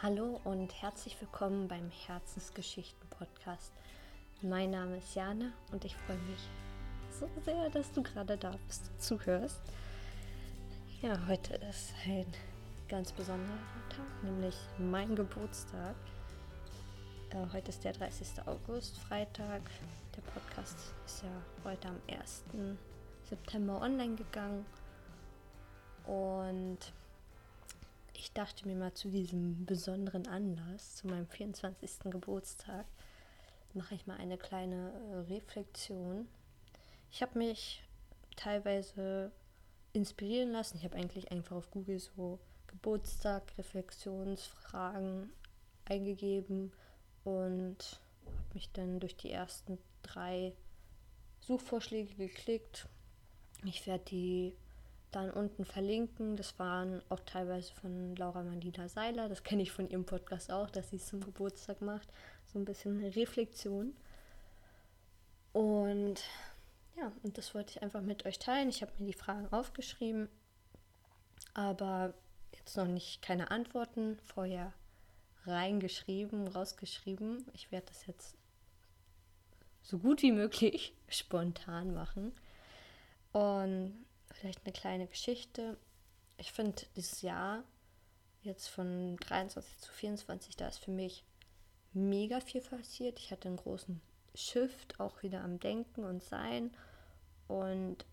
Hallo und herzlich willkommen beim Herzensgeschichten-Podcast. Mein Name ist Jana und ich freue mich so sehr, dass du gerade da bist, zuhörst. Ja, heute ist ein ganz besonderer Tag, nämlich mein Geburtstag. Äh, heute ist der 30. August, Freitag. Der Podcast ist ja heute am 1. September online gegangen. Und dachte mir mal zu diesem besonderen Anlass, zu meinem 24. Geburtstag, mache ich mal eine kleine äh, Reflexion. Ich habe mich teilweise inspirieren lassen. Ich habe eigentlich einfach auf Google so Geburtstag, Reflexionsfragen eingegeben und habe mich dann durch die ersten drei Suchvorschläge geklickt. Ich werde die dann unten verlinken. Das waren auch teilweise von Laura Mandina Seiler. Das kenne ich von ihrem Podcast auch, dass sie es zum Geburtstag macht. So ein bisschen Reflexion. Und ja, und das wollte ich einfach mit euch teilen. Ich habe mir die Fragen aufgeschrieben, aber jetzt noch nicht keine Antworten vorher reingeschrieben, rausgeschrieben. Ich werde das jetzt so gut wie möglich spontan machen. Und vielleicht eine kleine Geschichte. Ich finde dieses Jahr jetzt von 23 zu 24, da ist für mich mega viel passiert. Ich hatte einen großen Shift auch wieder am Denken und Sein. Und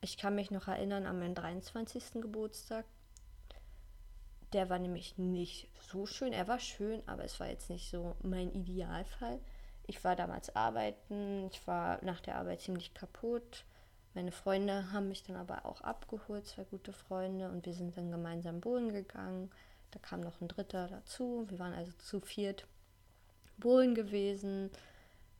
ich kann mich noch erinnern an meinen 23. Geburtstag. Der war nämlich nicht so schön. Er war schön, aber es war jetzt nicht so mein Idealfall. Ich war damals arbeiten, ich war nach der Arbeit ziemlich kaputt meine Freunde haben mich dann aber auch abgeholt, zwei gute Freunde, und wir sind dann gemeinsam Bohlen gegangen. Da kam noch ein dritter dazu. Wir waren also zu viert Bohlen gewesen,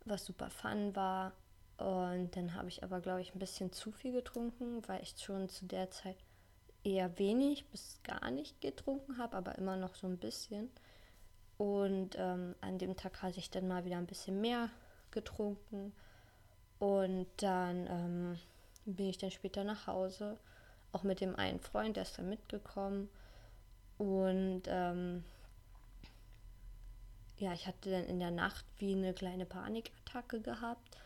was super fun war. Und dann habe ich aber, glaube ich, ein bisschen zu viel getrunken, weil ich schon zu der Zeit eher wenig bis gar nicht getrunken habe, aber immer noch so ein bisschen. Und ähm, an dem Tag hatte ich dann mal wieder ein bisschen mehr getrunken. Und dann ähm, bin ich dann später nach Hause, auch mit dem einen Freund, der ist dann mitgekommen. Und ähm, ja, ich hatte dann in der Nacht wie eine kleine Panikattacke gehabt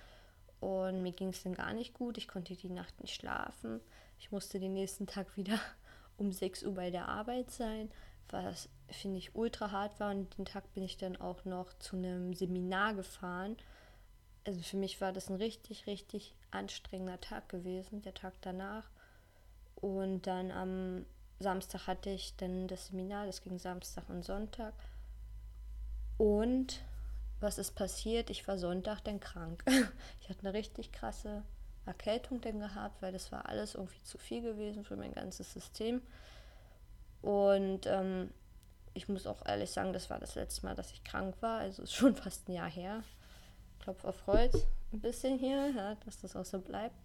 und mir ging es dann gar nicht gut. Ich konnte die Nacht nicht schlafen. Ich musste den nächsten Tag wieder um 6 Uhr bei der Arbeit sein, was finde ich ultra hart war. Und den Tag bin ich dann auch noch zu einem Seminar gefahren also für mich war das ein richtig, richtig anstrengender Tag gewesen, der Tag danach. Und dann am Samstag hatte ich dann das Seminar, das ging Samstag und Sonntag. Und was ist passiert? Ich war Sonntag dann krank. Ich hatte eine richtig krasse Erkältung dann gehabt, weil das war alles irgendwie zu viel gewesen für mein ganzes System. Und ähm, ich muss auch ehrlich sagen, das war das letzte Mal, dass ich krank war. Also ist schon fast ein Jahr her. Klopf auf Holz ein bisschen hier, ja, dass das auch so bleibt.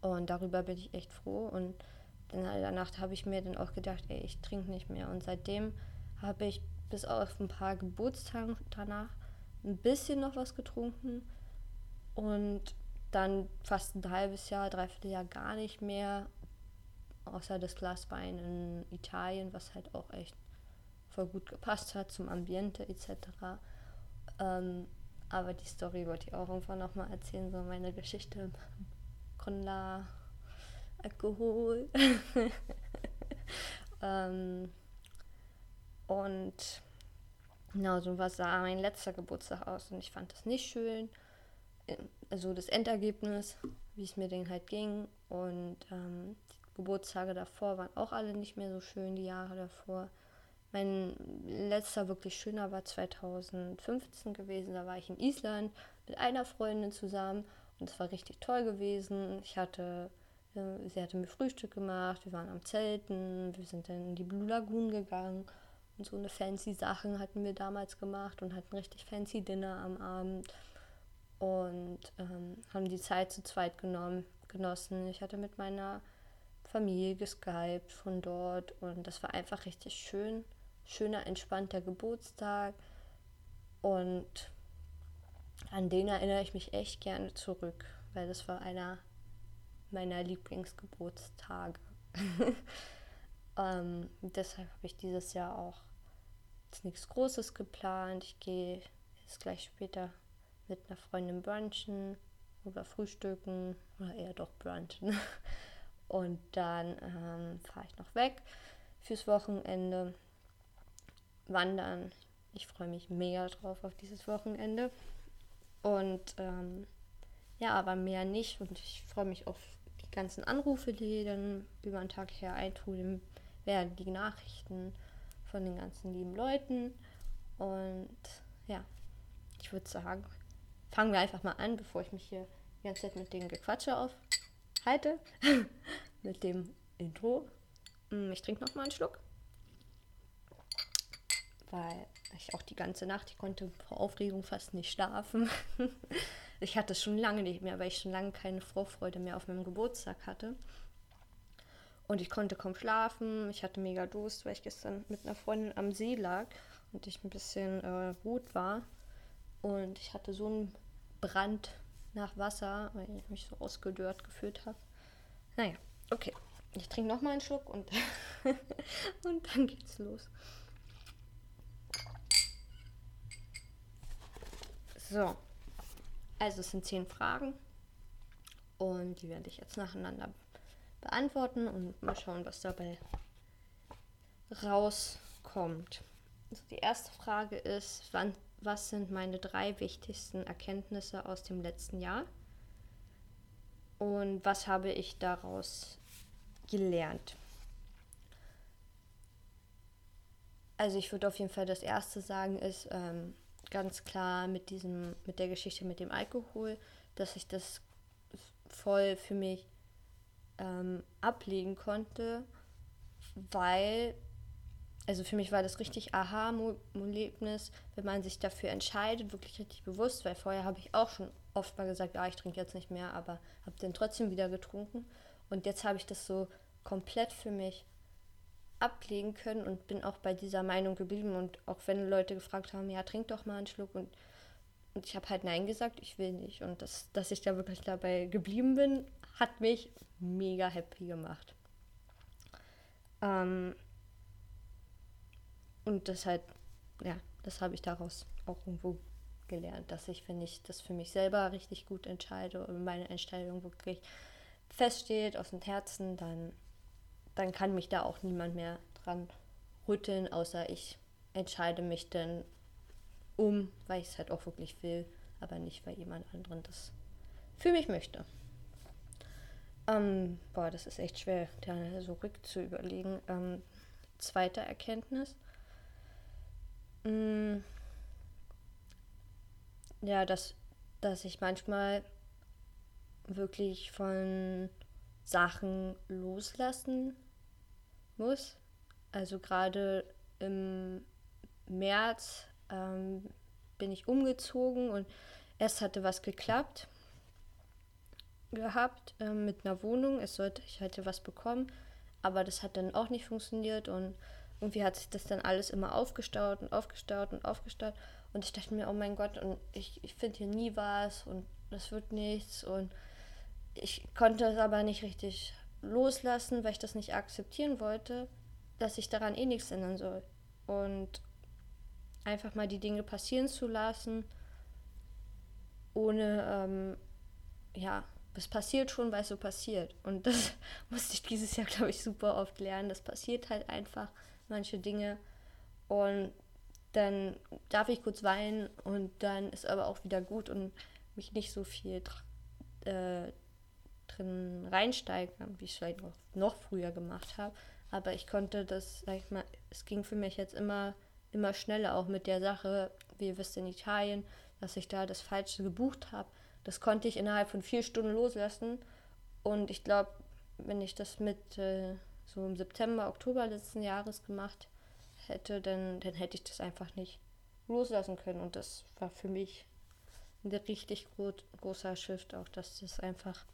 Und darüber bin ich echt froh. Und dann in der habe ich mir dann auch gedacht, ey, ich trinke nicht mehr. Und seitdem habe ich bis auf ein paar Geburtstage danach ein bisschen noch was getrunken. Und dann fast ein halbes Jahr, dreiviertel Jahr gar nicht mehr. Außer das Glas Wein in Italien, was halt auch echt voll gut gepasst hat zum Ambiente etc. Ähm, aber die Story wollte ich auch irgendwann nochmal erzählen, so meine Geschichte la Alkohol. ähm, und genau, so was sah mein letzter Geburtstag aus und ich fand das nicht schön. Also das Endergebnis, wie es mir den halt ging. Und ähm, die Geburtstage davor waren auch alle nicht mehr so schön, die Jahre davor. Mein letzter wirklich schöner war 2015 gewesen. Da war ich in Island mit einer Freundin zusammen und es war richtig toll gewesen. Ich hatte, äh, sie hatte mir Frühstück gemacht, wir waren am Zelten, wir sind dann in die Blue Lagoon gegangen und so eine fancy Sachen hatten wir damals gemacht und hatten richtig fancy Dinner am Abend und ähm, haben die Zeit zu zweit genommen, genossen. Ich hatte mit meiner Familie geskypt von dort und das war einfach richtig schön schöner, entspannter Geburtstag. Und an den erinnere ich mich echt gerne zurück, weil das war einer meiner Lieblingsgeburtstage. ähm, deshalb habe ich dieses Jahr auch nichts Großes geplant. Ich gehe jetzt gleich später mit einer Freundin brunchen oder frühstücken oder eher doch brunchen. Und dann ähm, fahre ich noch weg fürs Wochenende. Wandern. Ich freue mich mega drauf auf dieses Wochenende. Und ähm, ja, aber mehr nicht. Und ich freue mich auf die ganzen Anrufe, die dann über den Tag her eintrudeln werden, die Nachrichten von den ganzen lieben Leuten. Und ja, ich würde sagen, fangen wir einfach mal an, bevor ich mich hier die ganze Zeit mit dem Gequatsche aufhalte. mit dem Intro. Mm, ich trinke noch mal einen Schluck. Weil ich auch die ganze Nacht, ich konnte vor Aufregung fast nicht schlafen. ich hatte es schon lange nicht mehr, weil ich schon lange keine Vorfreude mehr auf meinem Geburtstag hatte. Und ich konnte kaum schlafen. Ich hatte mega Durst, weil ich gestern mit einer Freundin am See lag und ich ein bisschen äh, rot war. Und ich hatte so einen Brand nach Wasser, weil ich mich so ausgedörrt gefühlt habe. Naja, okay. Ich trinke noch mal einen Schluck und, und dann geht's los. So, also es sind zehn Fragen und die werde ich jetzt nacheinander beantworten und mal schauen, was dabei rauskommt. Also die erste Frage ist, wann, was sind meine drei wichtigsten Erkenntnisse aus dem letzten Jahr? Und was habe ich daraus gelernt? Also ich würde auf jeden Fall das erste sagen, ist ähm, ganz klar mit diesem, mit der Geschichte mit dem Alkohol, dass ich das voll für mich ähm, ablegen konnte, weil, also für mich war das richtig Aha-Erlebnis, wenn man sich dafür entscheidet, wirklich richtig bewusst, weil vorher habe ich auch schon oft mal gesagt, ah, ich trinke jetzt nicht mehr, aber habe dann trotzdem wieder getrunken. Und jetzt habe ich das so komplett für mich ablegen können und bin auch bei dieser Meinung geblieben. Und auch wenn Leute gefragt haben, ja, trink doch mal einen Schluck und und ich habe halt Nein gesagt, ich will nicht. Und das, dass ich da wirklich dabei geblieben bin, hat mich mega happy gemacht. Ähm, und das halt, ja, das habe ich daraus auch irgendwo gelernt, dass ich, wenn ich das für mich selber richtig gut entscheide und meine Entscheidung wirklich feststeht aus dem Herzen, dann, dann kann mich da auch niemand mehr dran rütteln, außer ich entscheide mich dann um, weil ich es halt auch wirklich will, aber nicht, weil jemand anderen das für mich möchte. Ähm, boah, das ist echt schwer, da so rück zu überlegen. Ähm, zweite Erkenntnis. Mm, ja, dass, dass ich manchmal wirklich von Sachen loslassen muss. Also gerade im März ähm, bin ich umgezogen und erst hatte was geklappt gehabt äh, mit einer Wohnung. Es sollte, ich hatte was bekommen, aber das hat dann auch nicht funktioniert und irgendwie hat sich das dann alles immer aufgestaut und aufgestaut und aufgestaut. Und ich dachte mir, oh mein Gott, und ich, ich finde hier nie was und das wird nichts. Und ich konnte es aber nicht richtig loslassen, weil ich das nicht akzeptieren wollte, dass ich daran eh nichts ändern soll. Und einfach mal die Dinge passieren zu lassen, ohne, ähm, ja, es passiert schon, weil es so passiert. Und das musste ich dieses Jahr, glaube ich, super oft lernen. Das passiert halt einfach, manche Dinge. Und dann darf ich kurz weinen und dann ist aber auch wieder gut und mich nicht so viel äh, drin reinsteigen, wie ich es vielleicht noch, noch früher gemacht habe. Aber ich konnte das, sag ich mal, es ging für mich jetzt immer, immer schneller, auch mit der Sache, wie ihr wisst, in Italien, dass ich da das Falsche gebucht habe das konnte ich innerhalb von vier Stunden loslassen. Und ich glaube, wenn ich das mit äh, so im September, Oktober letzten Jahres gemacht hätte, dann, dann hätte ich das einfach nicht loslassen können. Und das war für mich ein richtig gro großer Shift, auch dass das einfach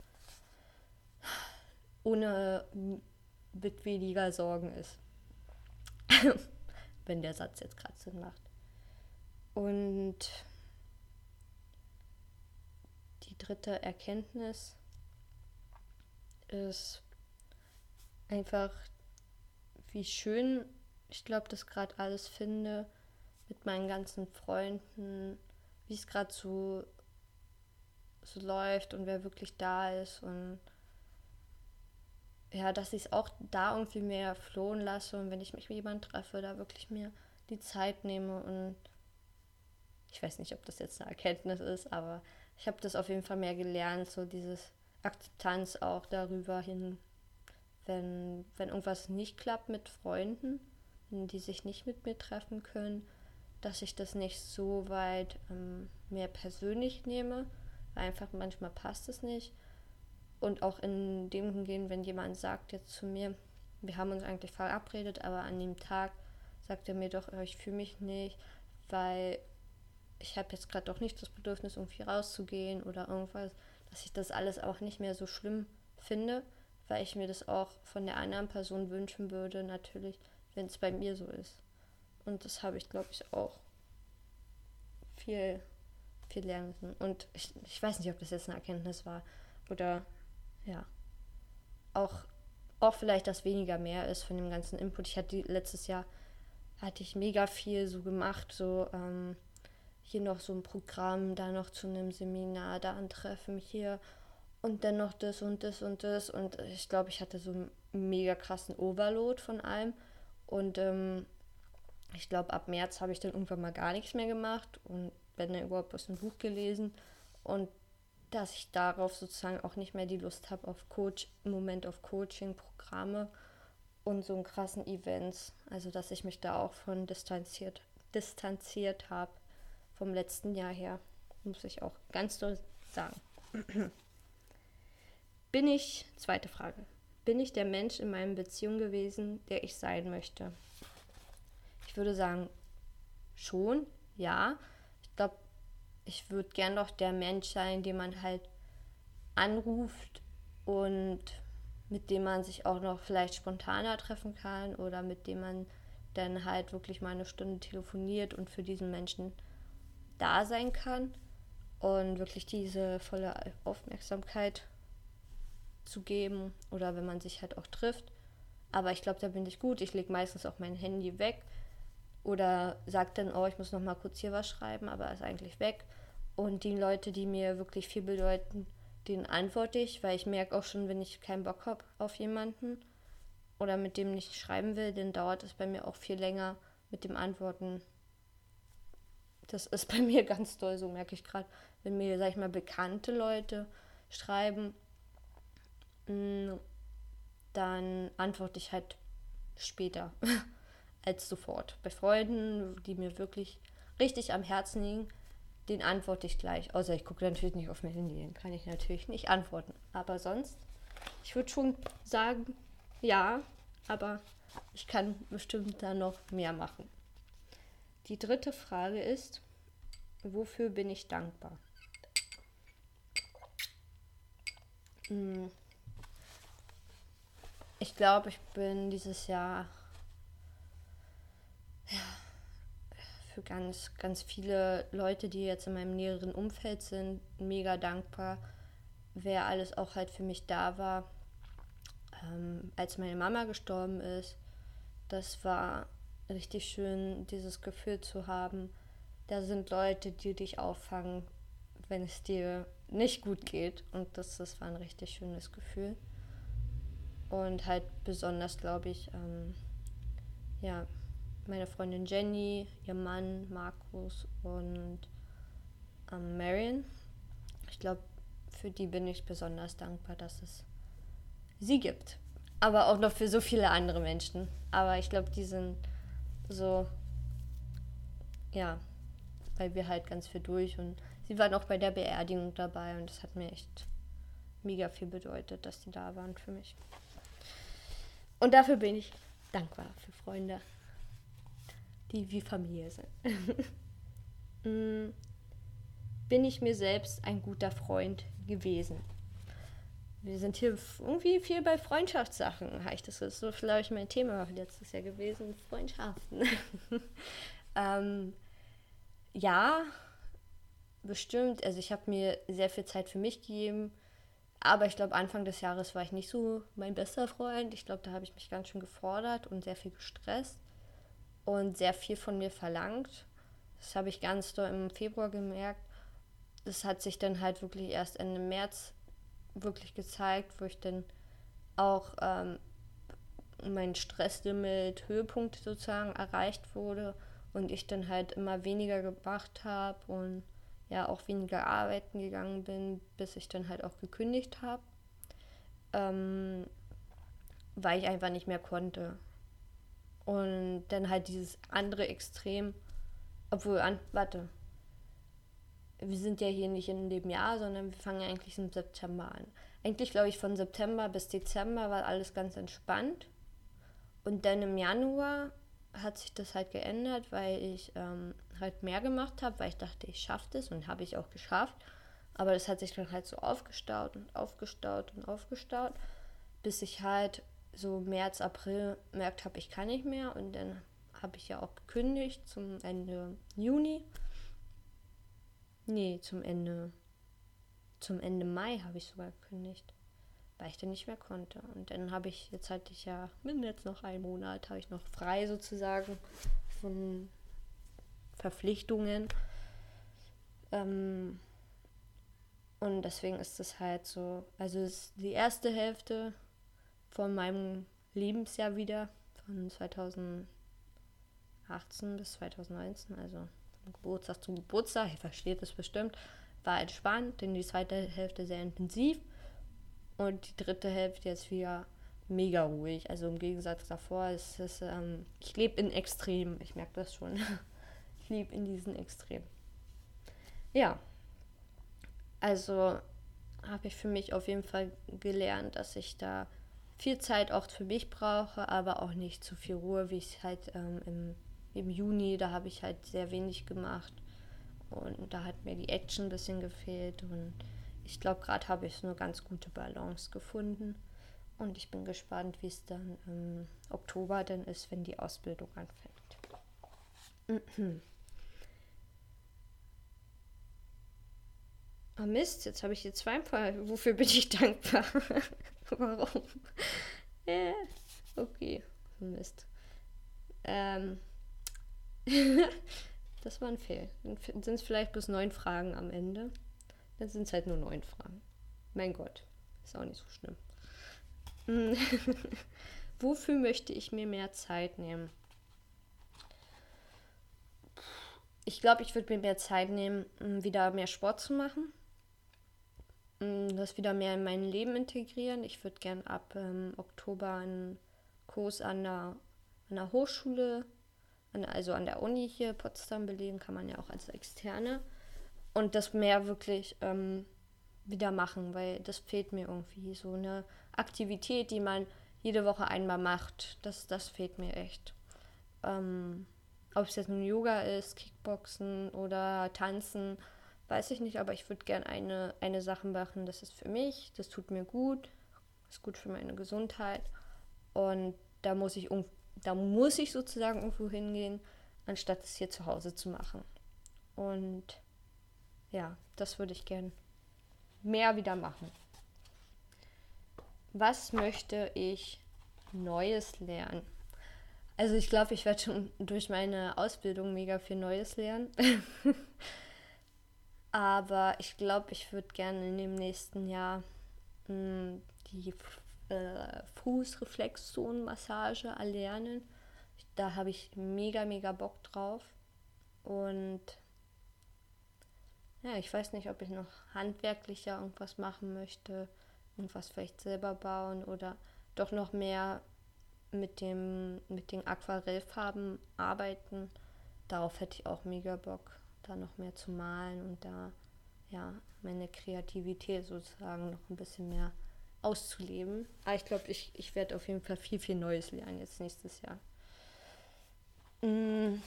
ohne mit weniger Sorgen ist. wenn der Satz jetzt gerade Sinn macht. Und dritte Erkenntnis ist einfach, wie schön ich glaube, das gerade alles finde, mit meinen ganzen Freunden, wie es gerade so, so läuft und wer wirklich da ist und ja, dass ich es auch da irgendwie mehr flohen lasse und wenn ich mich mit jemandem treffe, da wirklich mir die Zeit nehme und ich weiß nicht, ob das jetzt eine Erkenntnis ist, aber ich habe das auf jeden Fall mehr gelernt, so dieses Akzeptanz auch darüber hin, wenn, wenn irgendwas nicht klappt mit Freunden, die sich nicht mit mir treffen können, dass ich das nicht so weit ähm, mehr persönlich nehme, einfach manchmal passt es nicht. Und auch in dem hingehen, wenn jemand sagt jetzt zu mir, wir haben uns eigentlich verabredet, aber an dem Tag sagt er mir doch, ich fühle mich nicht, weil ich habe jetzt gerade doch nicht das Bedürfnis, irgendwie rauszugehen oder irgendwas, dass ich das alles auch nicht mehr so schlimm finde, weil ich mir das auch von der anderen Person wünschen würde, natürlich, wenn es bei mir so ist. Und das habe ich, glaube ich, auch viel, viel lernen müssen. Und ich, ich weiß nicht, ob das jetzt eine Erkenntnis war oder ja. Auch, auch vielleicht, dass weniger mehr ist von dem ganzen Input. Ich hatte letztes Jahr hatte ich mega viel so gemacht, so ähm, hier noch so ein Programm, da noch zu einem Seminar, da ein Treffen hier und dann noch das und das und das. Und ich glaube, ich hatte so einen mega krassen Overload von allem. Und ähm, ich glaube, ab März habe ich dann irgendwann mal gar nichts mehr gemacht und wenn dann überhaupt aus dem Buch gelesen. Und dass ich darauf sozusagen auch nicht mehr die Lust habe auf Coach, im Moment auf Coaching-Programme und so einen krassen Events. Also dass ich mich da auch von distanziert, distanziert habe vom letzten Jahr her, muss ich auch ganz doll sagen. Bin ich, zweite Frage, bin ich der Mensch in meiner Beziehung gewesen, der ich sein möchte? Ich würde sagen, schon, ja. Ich würde gern doch der Mensch sein, den man halt anruft und mit dem man sich auch noch vielleicht spontaner treffen kann oder mit dem man dann halt wirklich mal eine Stunde telefoniert und für diesen Menschen da sein kann und wirklich diese volle Aufmerksamkeit zu geben oder wenn man sich halt auch trifft. Aber ich glaube, da bin ich gut. Ich lege meistens auch mein Handy weg oder sage dann, oh, ich muss noch mal kurz hier was schreiben, aber ist eigentlich weg. Und die Leute, die mir wirklich viel bedeuten, denen antworte ich, weil ich merke auch schon, wenn ich keinen Bock habe auf jemanden oder mit dem nicht schreiben will, dann dauert es bei mir auch viel länger mit dem Antworten das ist bei mir ganz toll, so merke ich gerade, wenn mir, sag ich mal, bekannte Leute schreiben, mm, dann antworte ich halt später als sofort. Bei Freunden, die mir wirklich richtig am Herzen liegen, den antworte ich gleich. Außer ich gucke natürlich nicht auf mein Handy, dann kann ich natürlich nicht antworten. Aber sonst, ich würde schon sagen, ja, aber ich kann bestimmt da noch mehr machen. Die dritte Frage ist, wofür bin ich dankbar? Hm. Ich glaube, ich bin dieses Jahr für ganz, ganz viele Leute, die jetzt in meinem näheren Umfeld sind, mega dankbar, wer alles auch halt für mich da war. Ähm, als meine Mama gestorben ist, das war richtig schön, dieses Gefühl zu haben, da sind Leute, die dich auffangen, wenn es dir nicht gut geht. Und das, das war ein richtig schönes Gefühl. Und halt besonders, glaube ich, ähm, ja, meine Freundin Jenny, ihr Mann Markus und ähm, Marion. Ich glaube, für die bin ich besonders dankbar, dass es sie gibt. Aber auch noch für so viele andere Menschen. Aber ich glaube, die sind so, ja, weil wir halt ganz viel durch und sie waren auch bei der Beerdigung dabei und das hat mir echt mega viel bedeutet, dass sie da waren für mich. Und dafür bin ich dankbar für Freunde, die wie Familie sind. Mm, bin ich mir selbst ein guter Freund gewesen? wir sind hier irgendwie viel bei Freundschaftssachen. Habe ich das ist so vielleicht mein Thema letztes Jahr gewesen, Freundschaften. ähm, ja, bestimmt. Also ich habe mir sehr viel Zeit für mich gegeben. Aber ich glaube, Anfang des Jahres war ich nicht so mein bester Freund. Ich glaube, da habe ich mich ganz schön gefordert und sehr viel gestresst und sehr viel von mir verlangt. Das habe ich ganz doll im Februar gemerkt. Das hat sich dann halt wirklich erst Ende März wirklich gezeigt, wo ich dann auch ähm, mein Stresslimit Höhepunkt sozusagen erreicht wurde und ich dann halt immer weniger gemacht habe und ja auch weniger arbeiten gegangen bin, bis ich dann halt auch gekündigt habe, ähm, weil ich einfach nicht mehr konnte. Und dann halt dieses andere Extrem, obwohl, an, warte, wir sind ja hier nicht in dem Jahr, sondern wir fangen eigentlich im September an. Eigentlich glaube ich von September bis Dezember war alles ganz entspannt. Und dann im Januar hat sich das halt geändert, weil ich ähm, halt mehr gemacht habe, weil ich dachte, ich schaffe das und habe ich auch geschafft. Aber das hat sich dann halt so aufgestaut und aufgestaut und aufgestaut, bis ich halt so März, April merkt habe, ich kann nicht mehr. Und dann habe ich ja auch gekündigt zum Ende Juni. Nee, zum Ende. Zum Ende Mai habe ich sogar gekündigt weil ich dann nicht mehr konnte. Und dann habe ich, jetzt hatte ich ja, bin jetzt noch einen Monat, habe ich noch frei sozusagen von Verpflichtungen. Ähm, und deswegen ist es halt so, also die erste Hälfte von meinem Lebensjahr wieder, von 2018 bis 2019, also von Geburtstag zu Geburtstag, ihr versteht es bestimmt, war entspannt, denn die zweite Hälfte sehr intensiv. Und die dritte Hälfte jetzt wieder mega ruhig. Also im Gegensatz davor ist es, ähm, ich lebe in Extremen. Ich merke das schon. ich lebe in diesen Extremen. Ja. Also habe ich für mich auf jeden Fall gelernt, dass ich da viel Zeit auch für mich brauche, aber auch nicht zu viel Ruhe, wie ich halt ähm, im, im Juni, da habe ich halt sehr wenig gemacht. Und da hat mir die Action ein bisschen gefehlt und ich glaube, gerade habe ich eine ganz gute Balance gefunden. Und ich bin gespannt, wie es dann im Oktober denn ist, wenn die Ausbildung anfängt. Oh Mist, jetzt habe ich hier zweimal. Wofür bin ich dankbar? Warum? äh, okay, Mist. Ähm. das war ein Fehl. Dann sind es vielleicht bis neun Fragen am Ende. Dann sind es halt nur neun Fragen. Mein Gott, ist auch nicht so schlimm. Wofür möchte ich mir mehr Zeit nehmen? Ich glaube, ich würde mir mehr Zeit nehmen, wieder mehr Sport zu machen. Das wieder mehr in mein Leben integrieren. Ich würde gern ab ähm, Oktober einen Kurs an der, an der Hochschule, an, also an der Uni hier Potsdam belegen, kann man ja auch als Externe und das mehr wirklich ähm, wieder machen, weil das fehlt mir irgendwie. So eine Aktivität, die man jede Woche einmal macht, das, das fehlt mir echt. Ähm, ob es jetzt nun Yoga ist, Kickboxen oder Tanzen, weiß ich nicht, aber ich würde gerne eine, eine Sache machen, das ist für mich, das tut mir gut, ist gut für meine Gesundheit und da muss ich, da muss ich sozusagen irgendwo hingehen, anstatt es hier zu Hause zu machen. Und ja, das würde ich gern mehr wieder machen. Was möchte ich Neues lernen? Also ich glaube, ich werde schon durch meine Ausbildung mega viel Neues lernen. Aber ich glaube, ich würde gerne in dem nächsten Jahr mh, hm, die äh, Fußreflexzonenmassage erlernen. Da habe ich mega, mega Bock drauf. Und ja, ich weiß nicht, ob ich noch handwerklicher irgendwas machen möchte, irgendwas vielleicht selber bauen oder doch noch mehr mit dem mit den Aquarellfarben arbeiten. Darauf hätte ich auch mega Bock, da noch mehr zu malen und da ja meine Kreativität sozusagen noch ein bisschen mehr auszuleben. Aber ich glaube, ich, ich werde auf jeden Fall viel, viel Neues lernen jetzt nächstes Jahr. Mmh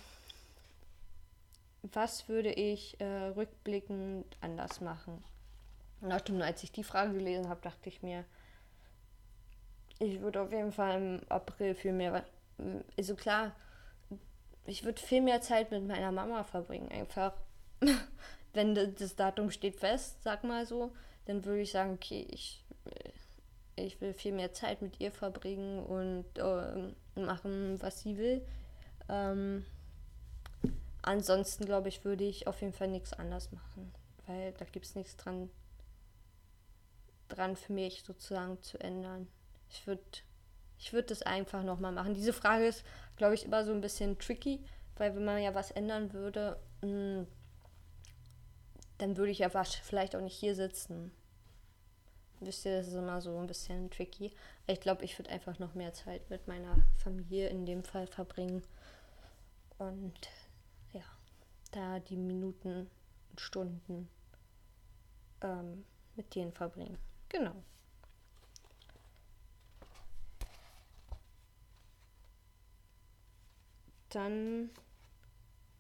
was würde ich äh, rückblickend anders machen? Und als ich die Frage gelesen habe, dachte ich mir, ich würde auf jeden Fall im April viel mehr, also klar, ich würde viel mehr Zeit mit meiner Mama verbringen. Einfach, wenn das Datum steht fest, sag mal so, dann würde ich sagen, okay, ich, ich will viel mehr Zeit mit ihr verbringen und äh, machen, was sie will. Ähm, ansonsten glaube ich, würde ich auf jeden Fall nichts anders machen, weil da gibt es nichts dran, dran für mich sozusagen zu ändern. Ich würde ich würd das einfach nochmal machen. Diese Frage ist, glaube ich, immer so ein bisschen tricky, weil wenn man ja was ändern würde, hm, dann würde ich ja vielleicht auch nicht hier sitzen. Wisst ihr, das ist immer so ein bisschen tricky. Ich glaube, ich würde einfach noch mehr Zeit mit meiner Familie in dem Fall verbringen. Und ja, da die Minuten und Stunden ähm, mit denen verbringen. Genau. Dann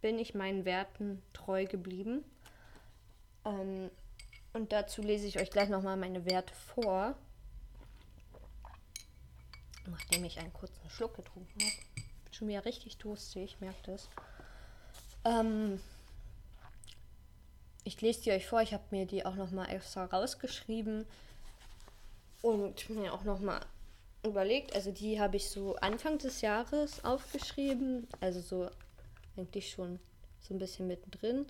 bin ich meinen Werten treu geblieben. Ähm, und dazu lese ich euch gleich nochmal meine Werte vor. Nachdem ich einen kurzen Schluck getrunken habe. Bin schon wieder richtig durstig, merkt es. Ähm, ich lese die euch vor. Ich habe mir die auch nochmal extra rausgeschrieben. Und mir auch nochmal überlegt. Also die habe ich so Anfang des Jahres aufgeschrieben. Also so eigentlich schon so ein bisschen mittendrin.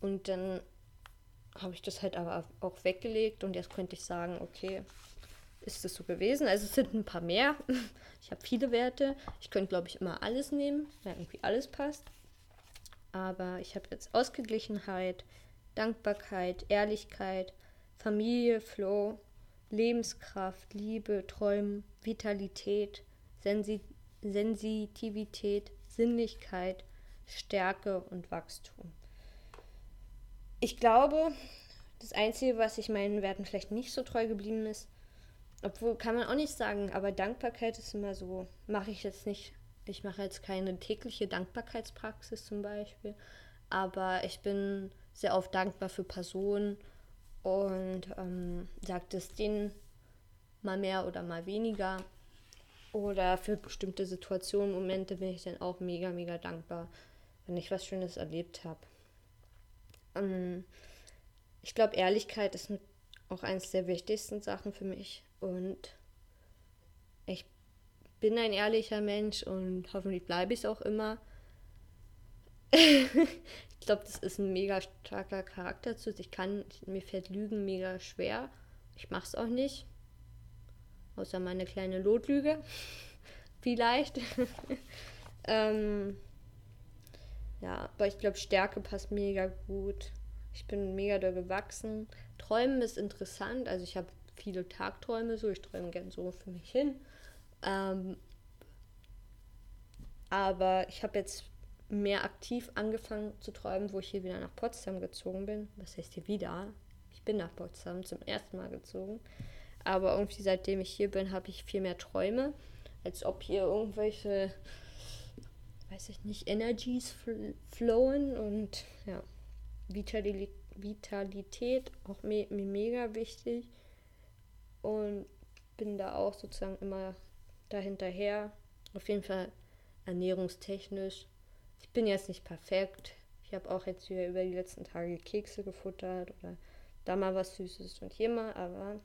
Und dann habe ich das halt aber auch weggelegt und jetzt könnte ich sagen, okay, ist das so gewesen? Also es sind ein paar mehr. Ich habe viele Werte. Ich könnte, glaube ich, immer alles nehmen, weil irgendwie alles passt. Aber ich habe jetzt Ausgeglichenheit, Dankbarkeit, Ehrlichkeit, Familie, Flow, Lebenskraft, Liebe, Träumen, Vitalität, Sensi Sensitivität, Sinnlichkeit, Stärke und Wachstum ich glaube, das Einzige, was ich meinen Werten vielleicht nicht so treu geblieben ist, obwohl kann man auch nicht sagen, aber Dankbarkeit ist immer so, mache ich jetzt nicht. Ich mache jetzt keine tägliche Dankbarkeitspraxis zum Beispiel, aber ich bin sehr oft dankbar für Personen und ähm, sagt es denen mal mehr oder mal weniger. Oder für bestimmte Situationen, Momente bin ich dann auch mega, mega dankbar, wenn ich was Schönes erlebt habe. Ähm, ich glaube, Ehrlichkeit ist auch eines der wichtigsten Sachen für mich. Und ich bin ein ehrlicher Mensch und hoffentlich bleibe ich es auch immer. Ich glaube, das ist ein mega starker Charakterzug. Ich kann, mir fällt Lügen mega schwer. Ich mache es auch nicht. Außer meine kleine Lotlüge. Vielleicht. ähm, ja, aber ich glaube, Stärke passt mega gut. Ich bin mega da gewachsen. Träumen ist interessant. Also ich habe viele Tagträume so. Ich träume gern so für mich hin. Ähm, aber ich habe jetzt mehr aktiv angefangen zu träumen, wo ich hier wieder nach Potsdam gezogen bin. Was heißt hier wieder? Ich bin nach Potsdam zum ersten Mal gezogen. Aber irgendwie seitdem ich hier bin, habe ich viel mehr Träume, als ob hier irgendwelche weiß ich nicht, Energies fl flowen und ja, Vitali Vitalität auch mir me mega wichtig und bin da auch sozusagen immer dahinterher. Auf jeden Fall ernährungstechnisch. Ich bin jetzt nicht perfekt. Ich habe auch jetzt wieder über die letzten Tage Kekse gefuttert oder da mal was Süßes und hier mal, aber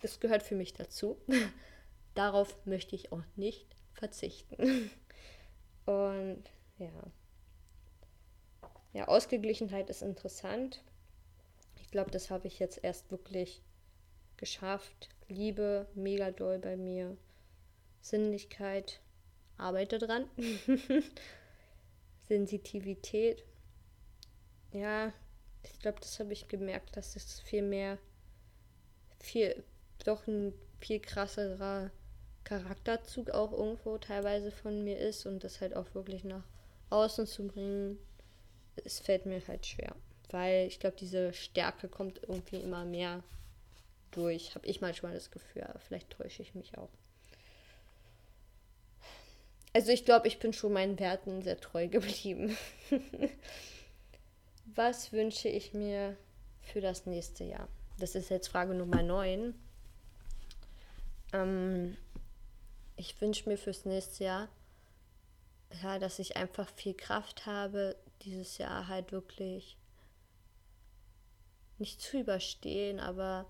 das gehört für mich dazu. Darauf möchte ich auch nicht verzichten. Und ja. Ja, Ausgeglichenheit ist interessant. Ich glaube, das habe ich jetzt erst wirklich geschafft. Liebe, mega doll bei mir. Sinnlichkeit, arbeite dran. Sensitivität. Ja, ich glaube, das habe ich gemerkt, dass es viel mehr, viel, doch ein viel krasserer Charakterzug auch irgendwo teilweise von mir ist und das halt auch wirklich nach außen zu bringen, es fällt mir halt schwer. Weil ich glaube, diese Stärke kommt irgendwie immer mehr durch. Habe ich manchmal das Gefühl, aber vielleicht täusche ich mich auch. Also ich glaube, ich bin schon meinen Werten sehr treu geblieben. Was wünsche ich mir für das nächste Jahr? Das ist jetzt Frage Nummer 9. Ähm, ich wünsche mir fürs nächste Jahr, ja, dass ich einfach viel Kraft habe, dieses Jahr halt wirklich nicht zu überstehen, aber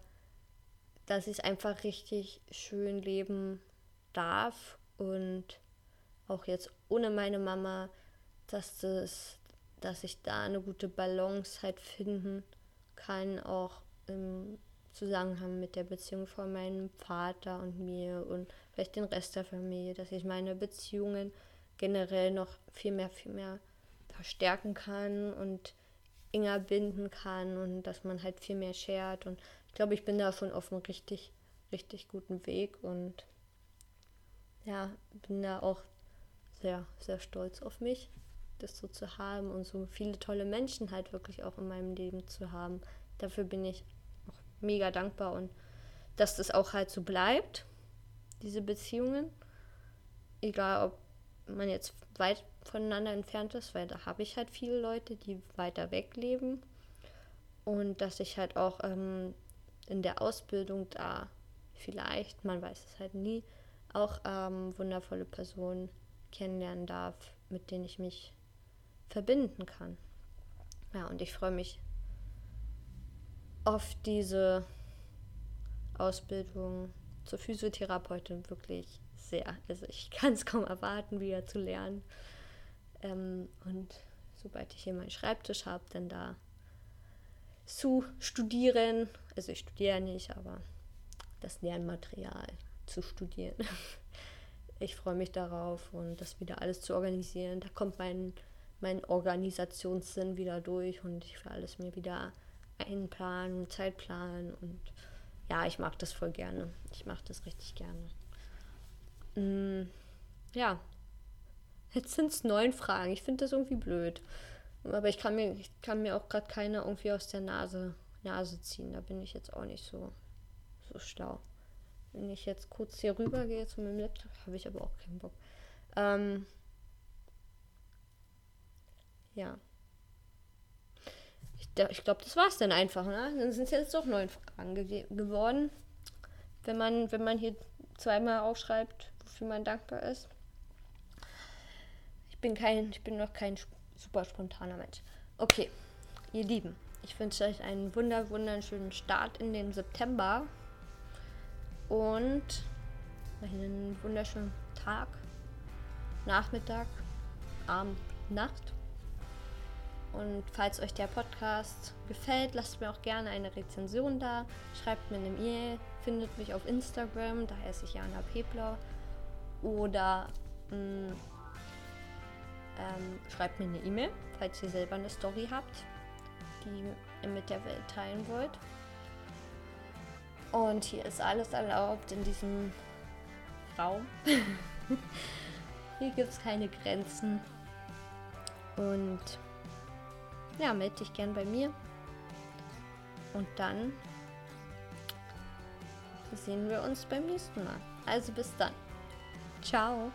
dass ich es einfach richtig schön leben darf und auch jetzt ohne meine Mama, dass das, dass ich da eine gute Balance halt finden kann, auch im Zusammenhang mit der Beziehung von meinem Vater und mir und vielleicht den Rest der Familie, dass ich meine Beziehungen generell noch viel mehr, viel mehr verstärken kann und enger binden kann und dass man halt viel mehr shared und ich glaube, ich bin da schon auf einem richtig, richtig guten Weg und ja, bin da auch sehr, sehr stolz auf mich, das so zu haben und so viele tolle Menschen halt wirklich auch in meinem Leben zu haben. Dafür bin ich auch mega dankbar und dass das auch halt so bleibt, diese Beziehungen. Egal, ob man jetzt weit voneinander entfernt ist, weil da habe ich halt viele Leute, die weiter weg leben. Und dass ich halt auch ähm, in der Ausbildung da vielleicht, man weiß es halt nie, auch ähm, wundervolle Personen kennenlernen darf, mit denen ich mich verbinden kann. Ja, und ich freue mich auf diese Ausbildung zur Physiotherapeutin wirklich sehr. Also ich kann es kaum erwarten, wieder zu lernen. Ähm, und sobald ich hier meinen Schreibtisch habe, dann da zu studieren. Also ich studiere nicht, aber das Lernmaterial zu studieren. Ich freue mich darauf und das wieder alles zu organisieren. Da kommt mein, mein Organisationssinn wieder durch und ich will alles mir wieder einplanen, Zeitplanen und ja, ich mag das voll gerne. Ich mache das richtig gerne. Mm, ja, jetzt sind es neun Fragen. Ich finde das irgendwie blöd. Aber ich kann mir, ich kann mir auch gerade keine irgendwie aus der Nase, Nase ziehen. Da bin ich jetzt auch nicht so, so schlau. Wenn ich jetzt kurz hier rüber gehe zu meinem Laptop, habe ich aber auch keinen Bock. Ähm, ja. Ich, ich glaube, das war es dann einfach. Ne? Dann sind es jetzt doch neun Fragen ge geworden. Wenn man, wenn man hier zweimal aufschreibt, wofür man dankbar ist. Ich bin kein, ich bin noch kein super spontaner Mensch. Okay, ihr Lieben, ich wünsche euch einen wunder, wunderschönen Start in den September und einen wunderschönen Tag, Nachmittag, Abend, Nacht. Und falls euch der Podcast gefällt, lasst mir auch gerne eine Rezension da. Schreibt mir eine E-Mail, findet mich auf Instagram, da heiße ich Jana Pebler. Oder mh, mm, ähm, schreibt mir eine E-Mail, falls ihr selber eine Story habt, die ihr mit der Welt teilen wollt. Und hier ist alles erlaubt in diesem Raum. hier gibt es keine Grenzen. Und ja, melde dich gern bei mir. Und dann sehen wir uns beim nächsten Mal. Also bis dann. Ciao.